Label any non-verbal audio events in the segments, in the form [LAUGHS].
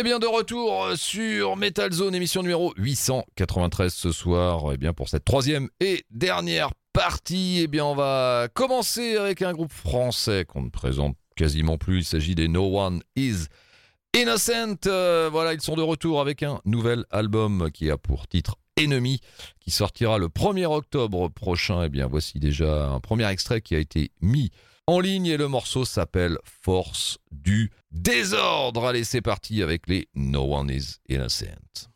Eh bien, de retour sur Metal Zone, émission numéro 893 ce soir. Eh bien, pour cette troisième et dernière partie, eh bien, on va commencer avec un groupe français qu'on ne présente quasiment plus. Il s'agit des No One Is Innocent. Euh, voilà, ils sont de retour avec un nouvel album qui a pour titre Ennemi, qui sortira le 1er octobre prochain. Eh bien, voici déjà un premier extrait qui a été mis en ligne et le morceau s'appelle Force du désordre. Allez, c'est parti avec les No One Is Innocent.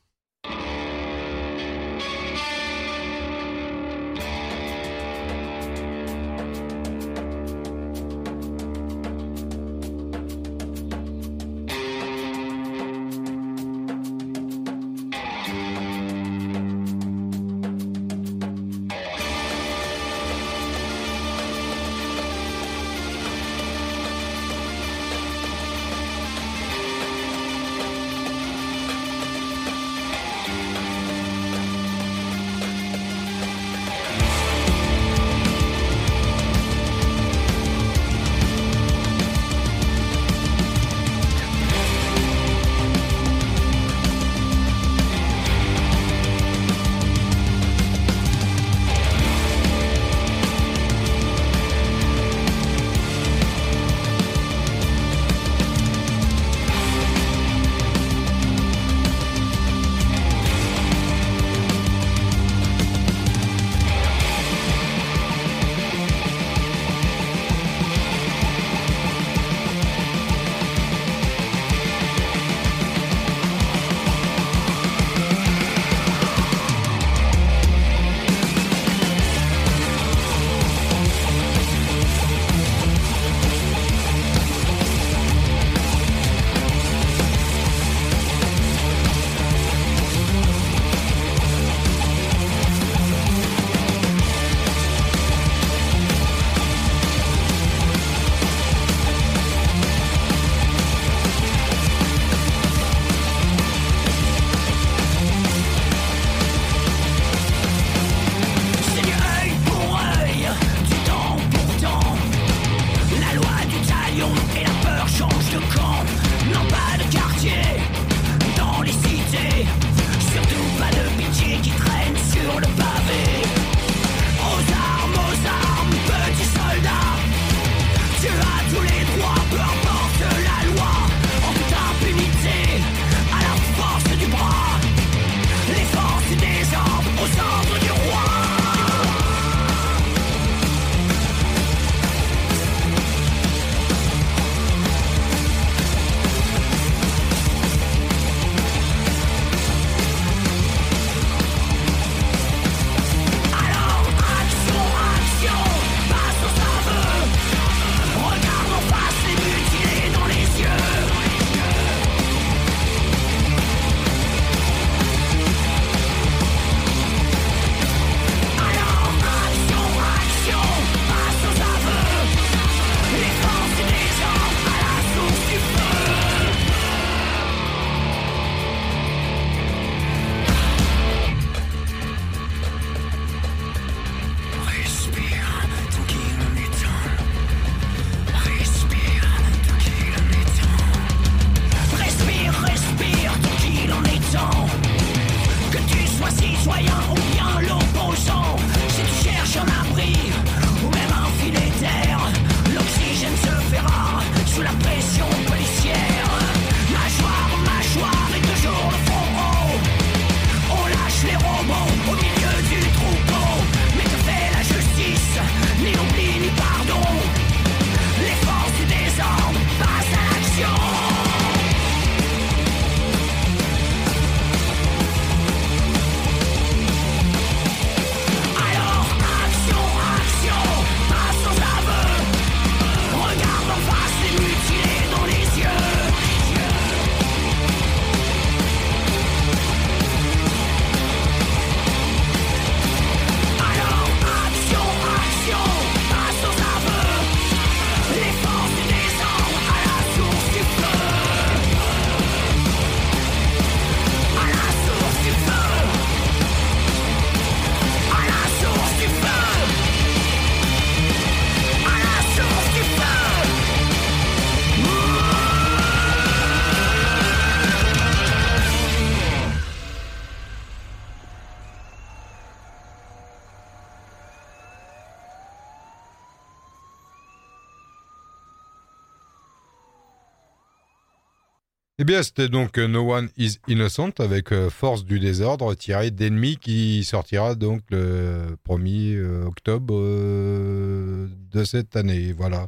Eh bien, c'était donc euh, No One Is Innocent avec euh, Force du désordre tiré d'Ennemi qui sortira donc le 1er euh, octobre de cette année. Voilà.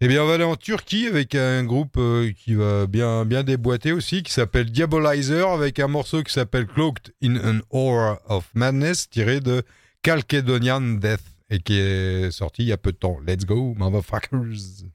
Eh bien, on va aller en Turquie avec un groupe qui va bien, bien déboîter aussi, qui s'appelle Diabolizer, avec un morceau qui s'appelle Cloaked in an Aura of Madness, tiré de Calcedonian Death, et qui est sorti il y a peu de temps. Let's go, motherfuckers!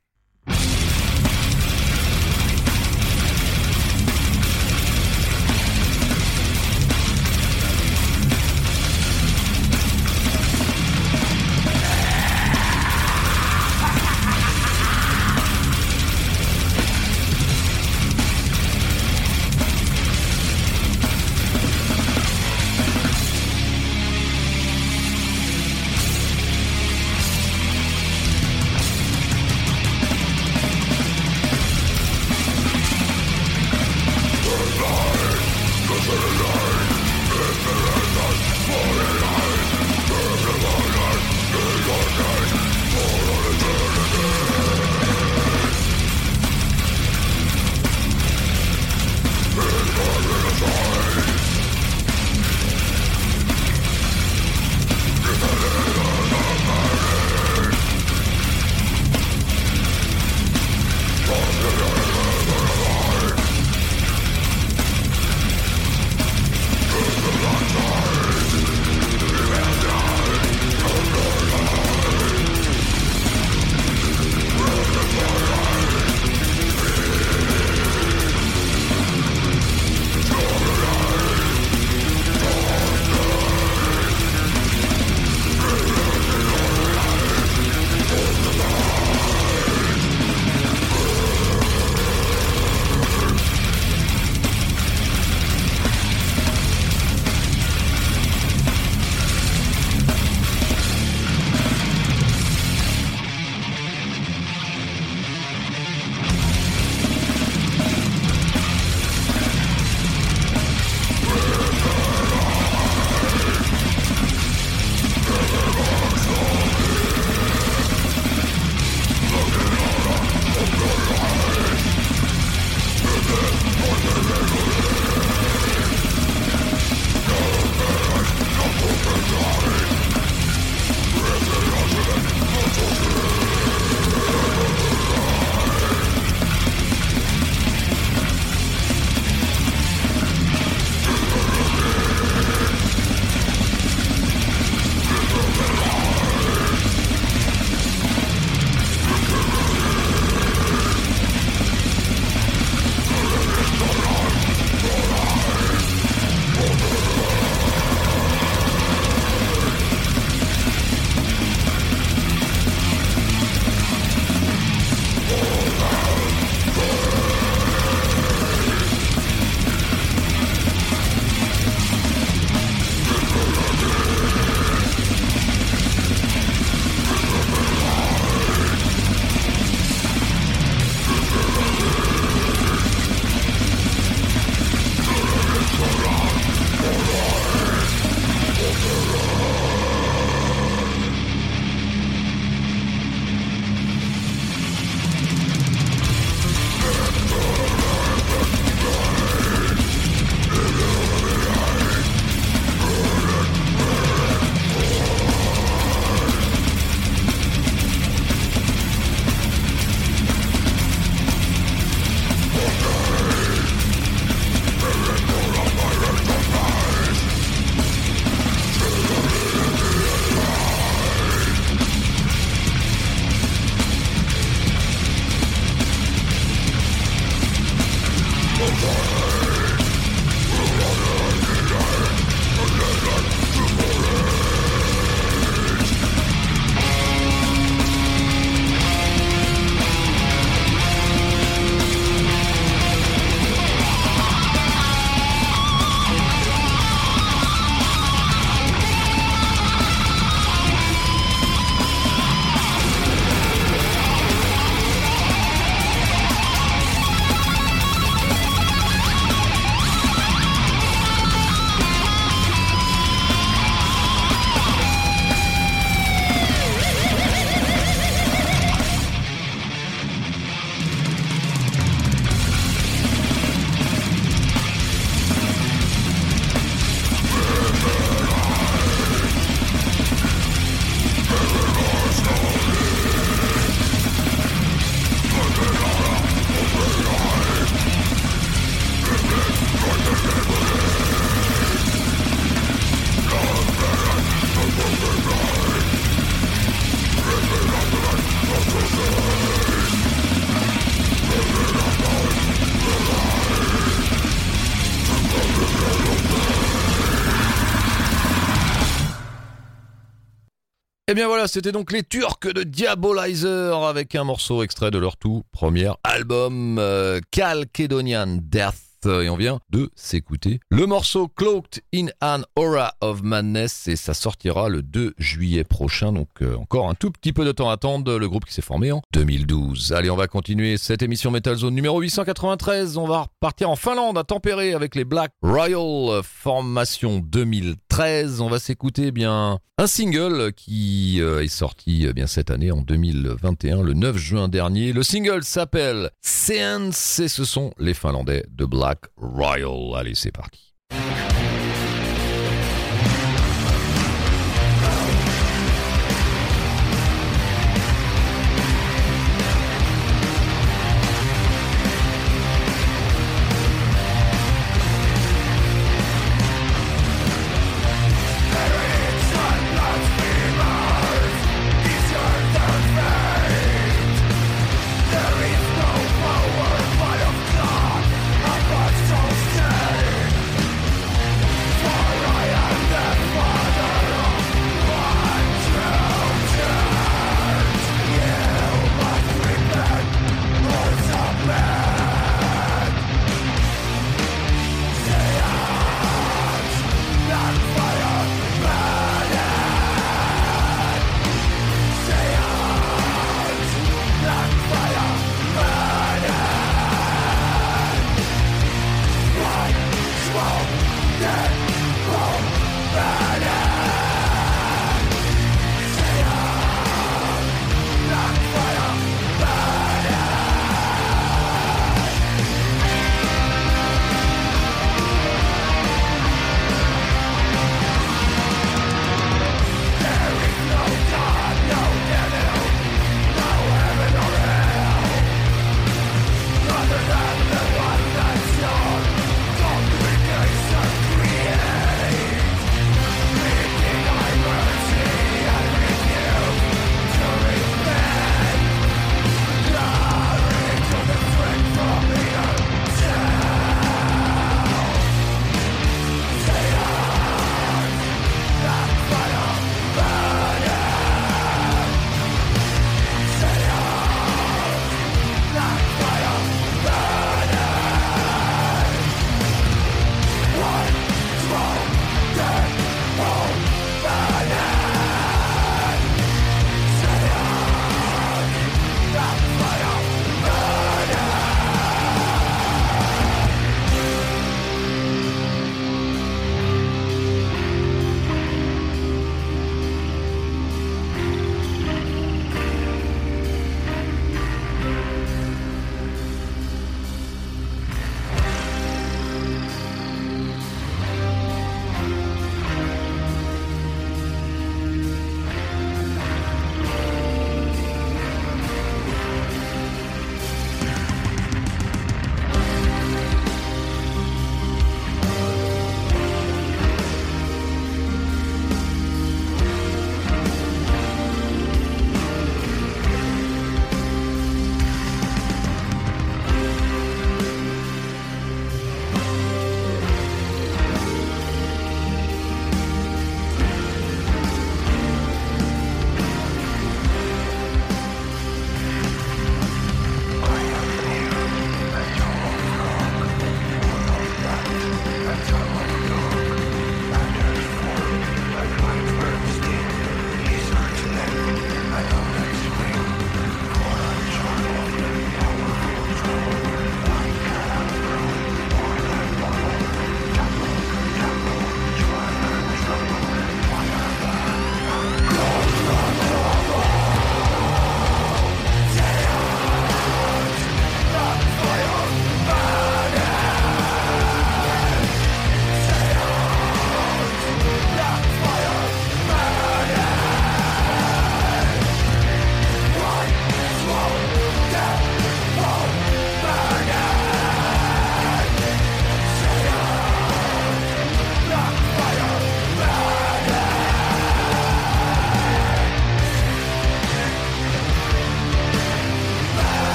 Et bien voilà, c'était donc les Turcs de Diabolizer avec un morceau extrait de leur tout premier album euh, Calcedonian Death et on vient de s'écouter le morceau Cloaked in an Aura of Madness et ça sortira le 2 juillet prochain. Donc euh, encore un tout petit peu de temps à attendre le groupe qui s'est formé en 2012. Allez on va continuer cette émission Metal Zone numéro 893 on va repartir en Finlande à tempérer avec les Black Royal formation 2013 on va s'écouter bien un single qui euh, est sorti euh, bien cette année en 2021 le 9 juin dernier. Le single s'appelle Seance et ce sont les Finlandais de Black Royal. Allez, c'est parti.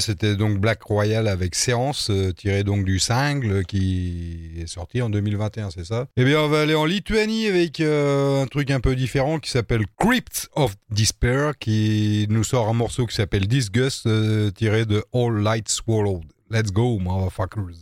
C'était donc Black Royal avec Séance, euh, tiré donc du single qui est sorti en 2021, c'est ça Eh bien, on va aller en Lituanie avec euh, un truc un peu différent qui s'appelle Crypt of Despair, qui nous sort un morceau qui s'appelle Disgust, euh, tiré de All Lights Swallowed. Let's go, motherfuckers.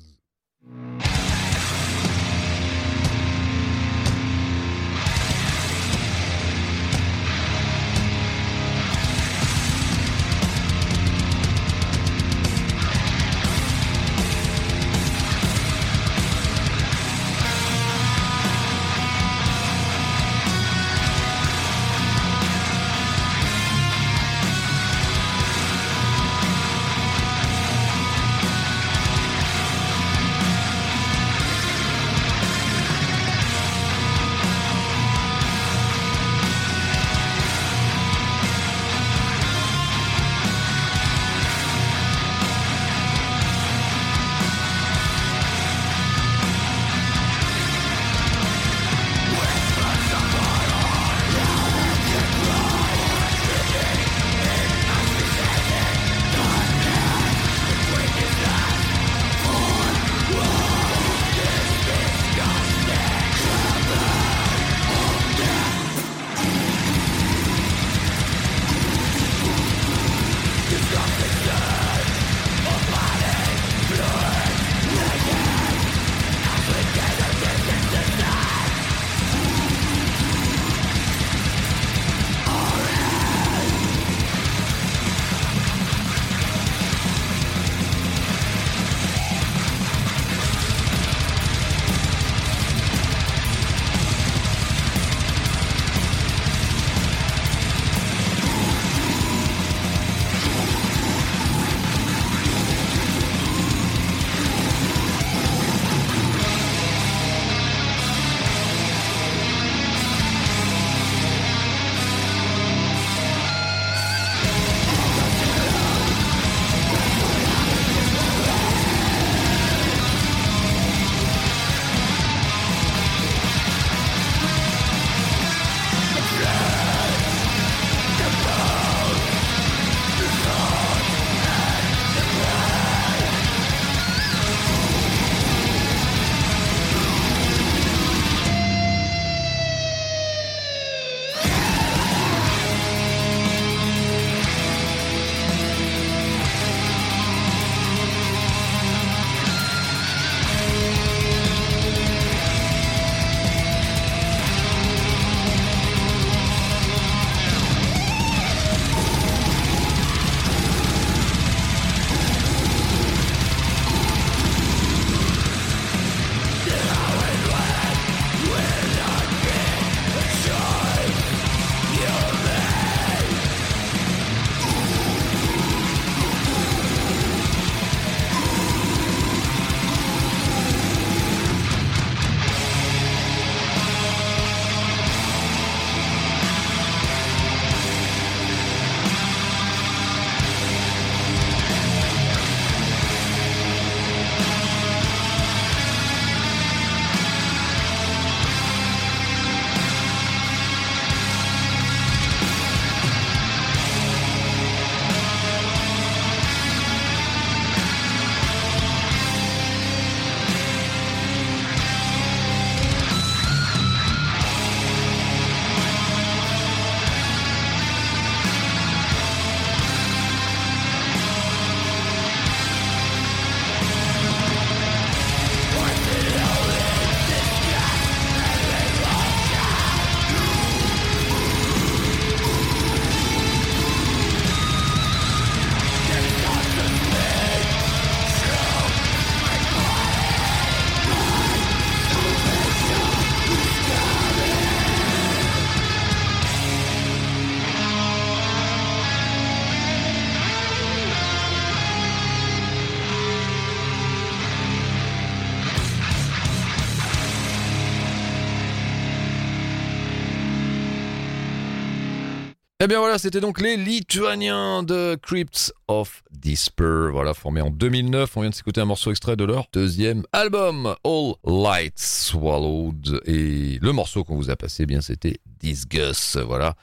Eh bien voilà, c'était donc les Lituaniens de Crypts of Despair, voilà, formés en 2009. On vient de s'écouter un morceau extrait de leur deuxième album, All Lights Swallowed. Et le morceau qu'on vous a passé, eh bien c'était Disgust, voilà.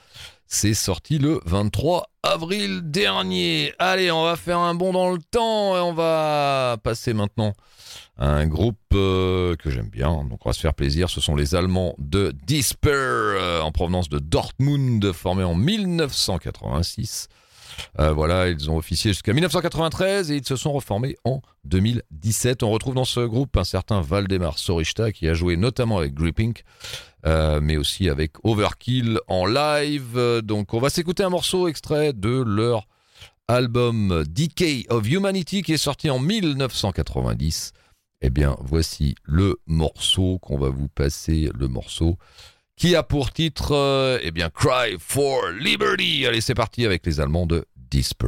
C'est sorti le 23 avril dernier. Allez, on va faire un bond dans le temps et on va passer maintenant un groupe euh, que j'aime bien, donc on va se faire plaisir. Ce sont les Allemands de Disper, euh, en provenance de Dortmund, formés en 1986. Euh, voilà, ils ont officié jusqu'à 1993 et ils se sont reformés en 2017. On retrouve dans ce groupe un certain Valdemar Sorishta qui a joué notamment avec Gripping, mais aussi avec Overkill en live. Donc on va s'écouter un morceau extrait de leur album Decay of Humanity qui est sorti en 1990. Eh bien, voici le morceau qu'on va vous passer, le morceau qui a pour titre, euh, eh bien, Cry for Liberty. Allez, c'est parti avec les Allemands de Disper.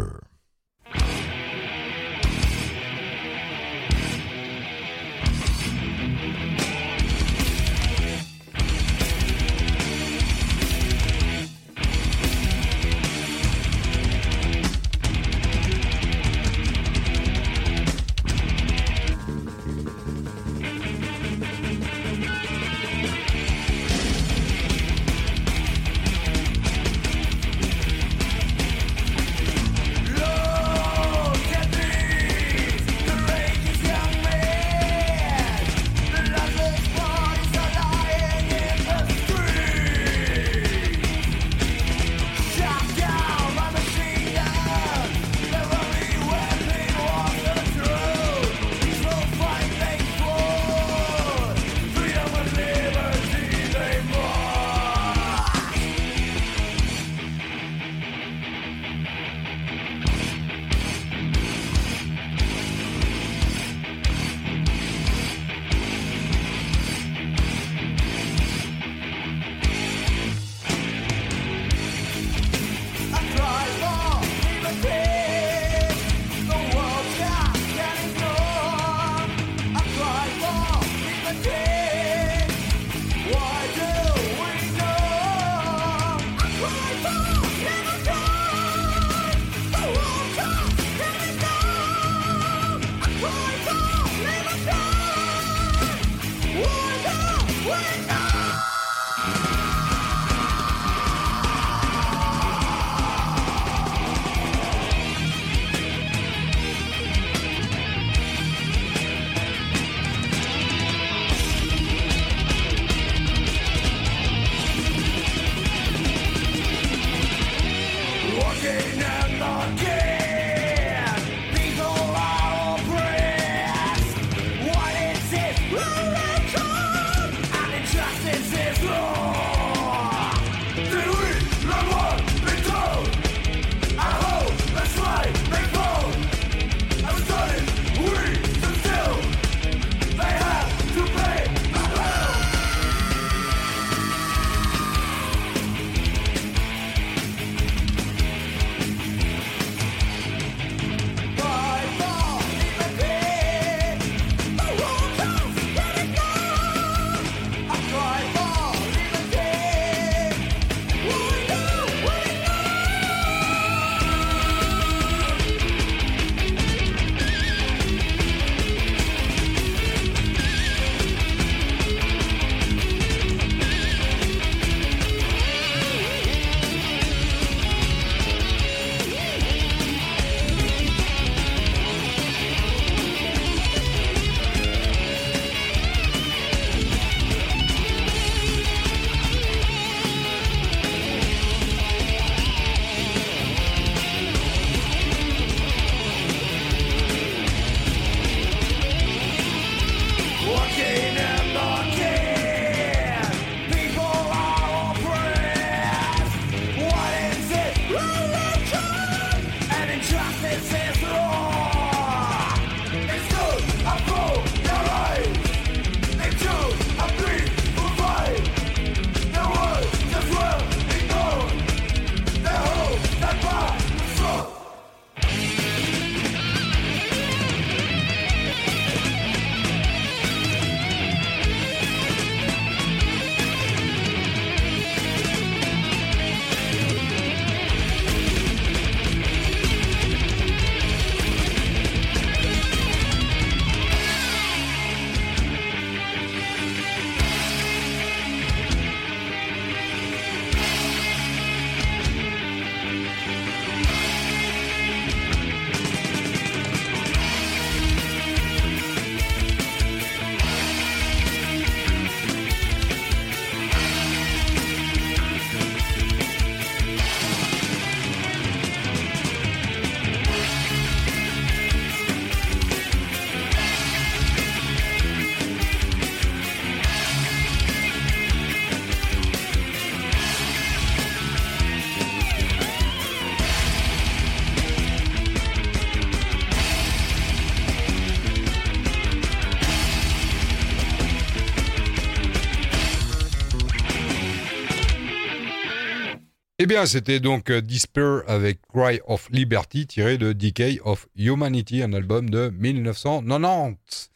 Bien, c'était donc euh, Despair avec Cry of Liberty tiré de Decay of Humanity, un album de 1990.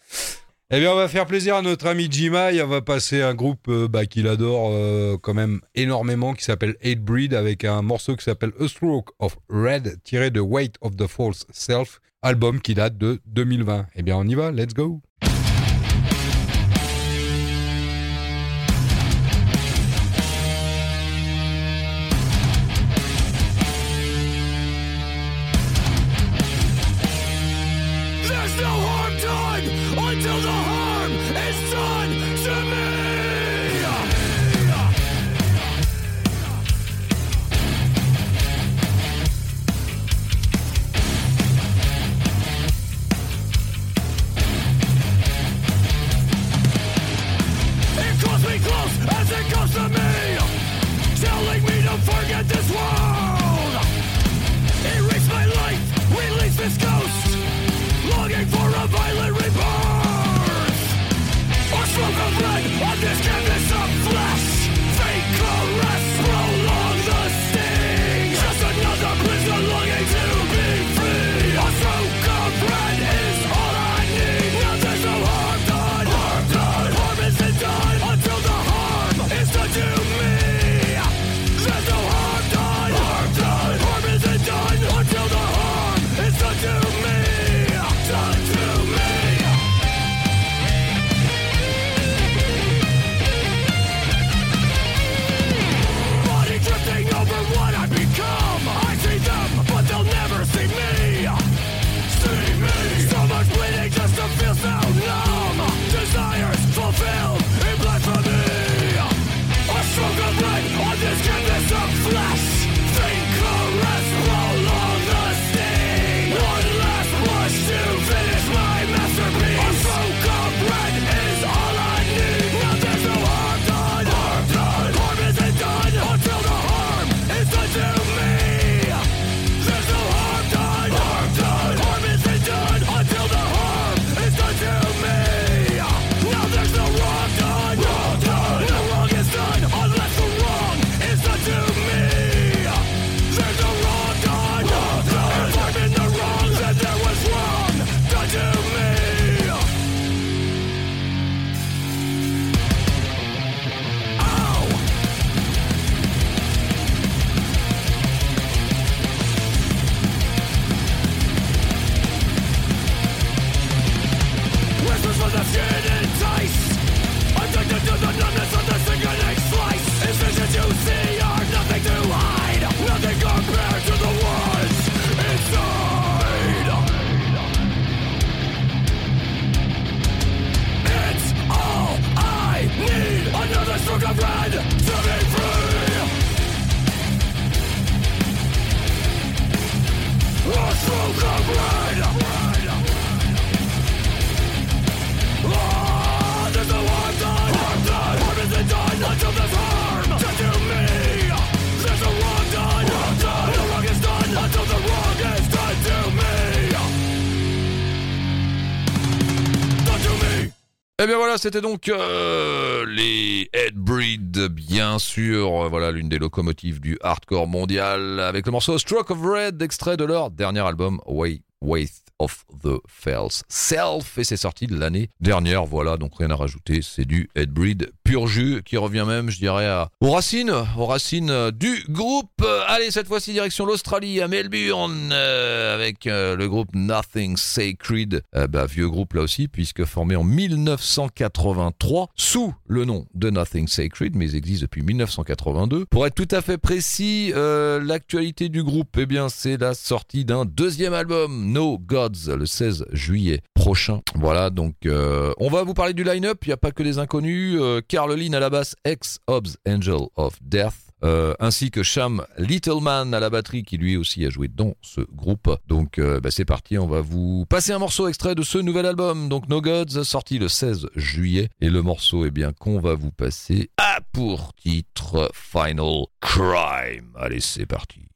Eh bien, on va faire plaisir à notre ami Jima et on va passer un groupe euh, bah, qu'il adore euh, quand même énormément qui s'appelle Hate Breed avec un morceau qui s'appelle A Stroke of Red tiré de Weight of the False Self, album qui date de 2020. Eh bien, on y va, let's go! Eh bien voilà, c'était donc euh, les Headbreed, bien sûr. Voilà l'une des locomotives du hardcore mondial avec le morceau Stroke of Red, extrait de leur dernier album Way Waste of the Fells Self et c'est sorti de l'année dernière. Voilà, donc rien à rajouter, c'est du Headbreed pur jus qui revient même, je dirais, aux racines, aux racines du groupe. Allez, cette fois-ci direction l'Australie, à Melbourne, euh, avec euh, le groupe Nothing Sacred, euh, bah, vieux groupe là aussi, puisque formé en 1983 sous le nom de Nothing Sacred, mais existe depuis 1982. Pour être tout à fait précis, l'actualité du groupe, eh bien, c'est la sortie d'un deuxième album, No Gods, le 16 juillet prochain. Voilà, donc on va vous parler du line-up. Il n'y a pas que des inconnus. Carl Lynn à la basse, ex-Hobbs Angel of Death. Euh, ainsi que Sham Littleman à la batterie qui lui aussi a joué dans ce groupe. Donc euh, bah, c'est parti, on va vous passer un morceau extrait de ce nouvel album, donc No Gods, sorti le 16 juillet. Et le morceau, eh bien, qu'on va vous passer a pour titre Final Crime. Allez, c'est parti.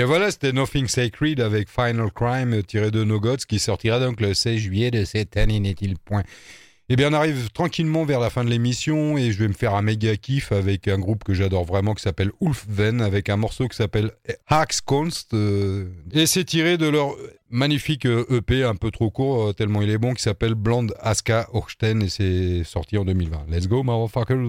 Bien voilà, c'était Nothing Sacred avec Final Crime tiré de No Gods qui sortira donc le 16 juillet de cette année, n'est-il point? Eh bien on arrive tranquillement vers la fin de l'émission et je vais me faire un méga kiff avec un groupe que j'adore vraiment qui s'appelle Ulfven avec un morceau qui s'appelle Haxkonst euh, et c'est tiré de leur magnifique EP un peu trop court euh, tellement il est bon qui s'appelle Blonde Aska Orsten et c'est sorti en 2020. Let's go motherfuckers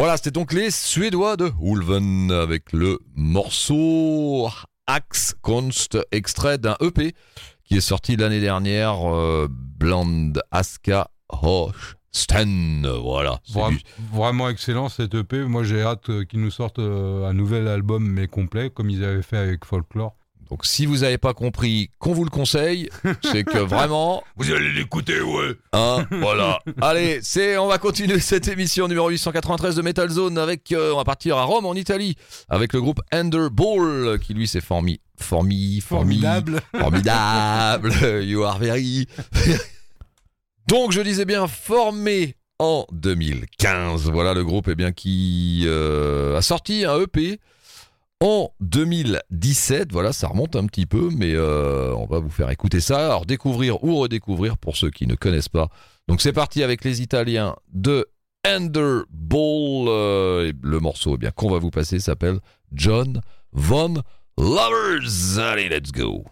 Voilà, c'était donc les Suédois de Ulven avec le morceau Axe Kunst, extrait d'un EP qui est sorti l'année dernière, euh, Bland Aska Hoch Sten. Voilà. c'est Vra- du- Vraiment excellent cet EP. Moi, j'ai hâte euh, qu'ils nous sortent euh, un nouvel album, mais complet, comme ils avaient fait avec Folklore. Donc si vous n'avez pas compris qu'on vous le conseille, [LAUGHS] c'est que vraiment vous allez l'écouter, ouais. Hein, voilà. Allez, c'est on va continuer cette émission numéro 893 de Metal Zone avec euh, on va partir à Rome en Italie avec le groupe Enderball qui lui s'est formi formi formi formidable. [LAUGHS] You are very. [LAUGHS] Donc je disais bien formé en 2015. Voilà le groupe eh bien qui euh, a sorti un EP en 2017. Voilà, ça remonte un petit peu, mais euh, on va vous faire écouter ça. Alors découvrir ou redécouvrir pour ceux qui ne connaissent pas. Donc c'est parti avec les Italiens de Enderball. Euh, et le morceau eh bien qu'on va vous passer s'appelle John Von Lovers. Allez, let's go.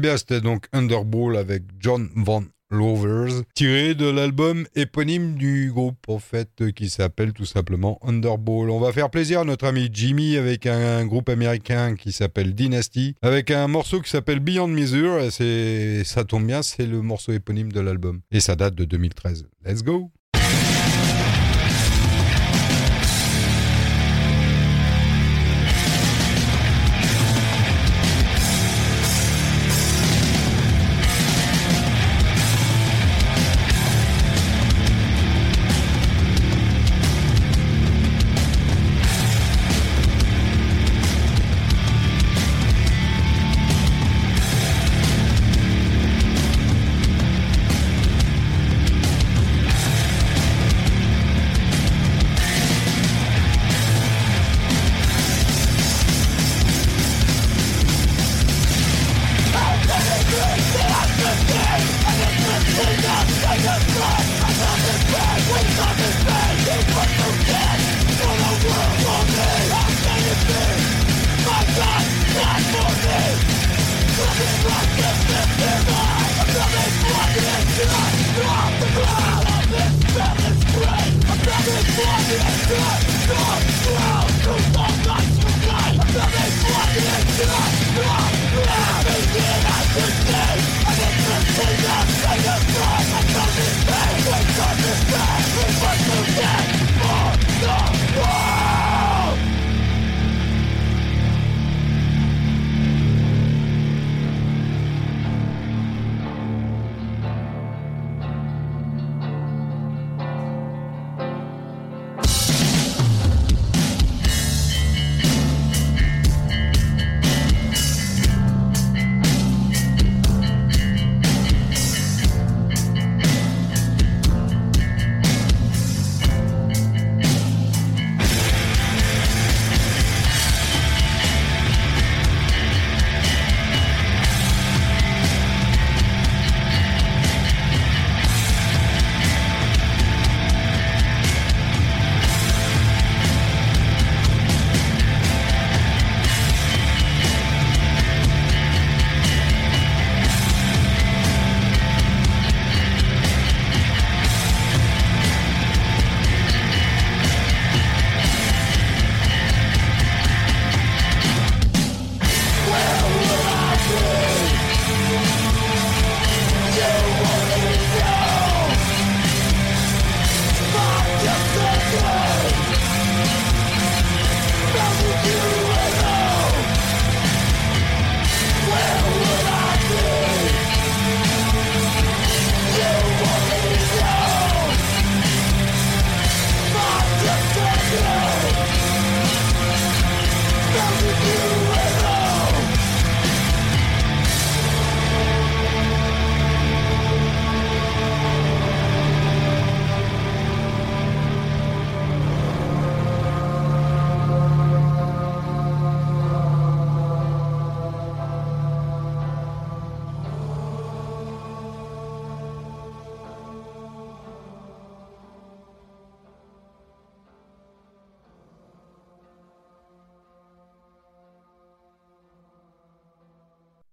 Bien, c'était donc Underball avec John Van Lovers, tiré de l'album éponyme du groupe, en fait, qui s'appelle tout simplement Underball. On va faire plaisir à notre ami Jimmy avec un groupe américain qui s'appelle Dynasty, avec un morceau qui s'appelle Beyond Measure. C'est, ça tombe bien, c'est le morceau éponyme de l'album. Et ça date de 2013. Let's go! Stop! Stop!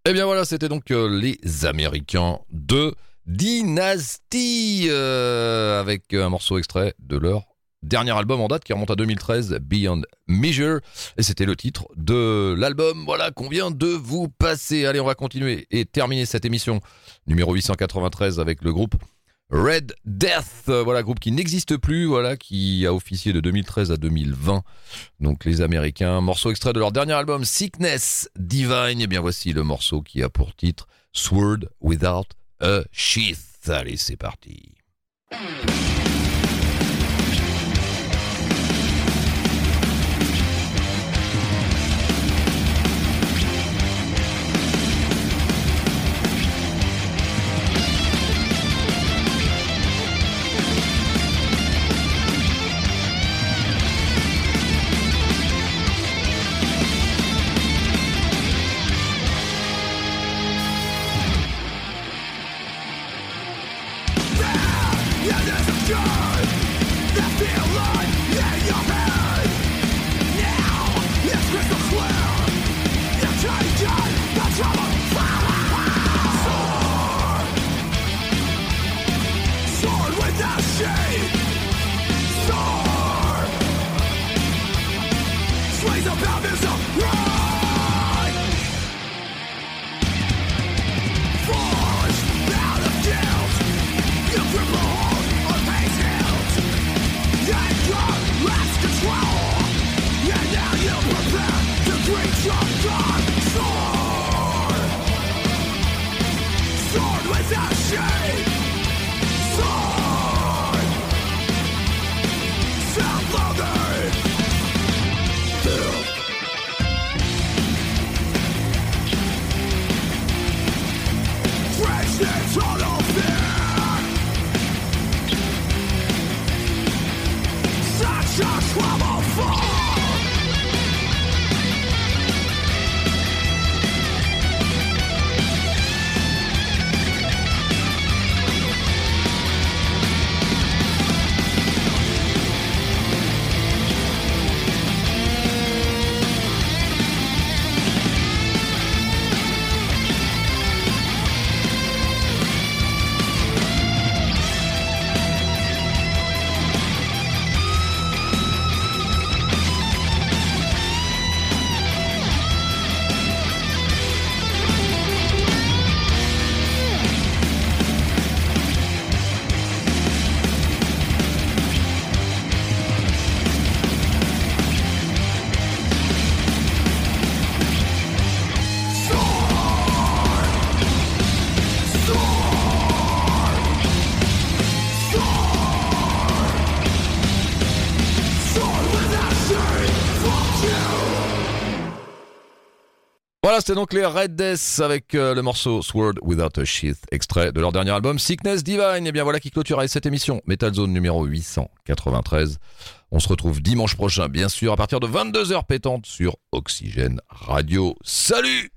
Eh bien voilà, c'était donc euh, les Américains de Dynasty euh, avec un morceau extrait de leur dernier album en date qui remonte à 2013, Beyond Measure, et c'était le titre de l'album voilà qu'on vient de vous passer. Allez, on va continuer et terminer cette émission numéro 893 avec le groupe Red Death, euh, voilà, groupe qui n'existe plus, voilà, qui a officié de 2013 à 2020. Donc les Américains, morceau extrait de leur dernier album Sickness Divine. Et eh bien voici le morceau qui a pour titre Sword Without a Sheath. Allez, c'est parti. that feel like in your head a C'était donc les Red Death avec euh, le morceau Sword Without a Sheath, extrait de leur dernier album Sickness Divine. Et bien voilà qui clôture cette émission Metal Zone numéro 893. On se retrouve dimanche prochain, bien sûr, à partir de 22h pétantes sur Oxygène Radio. Salut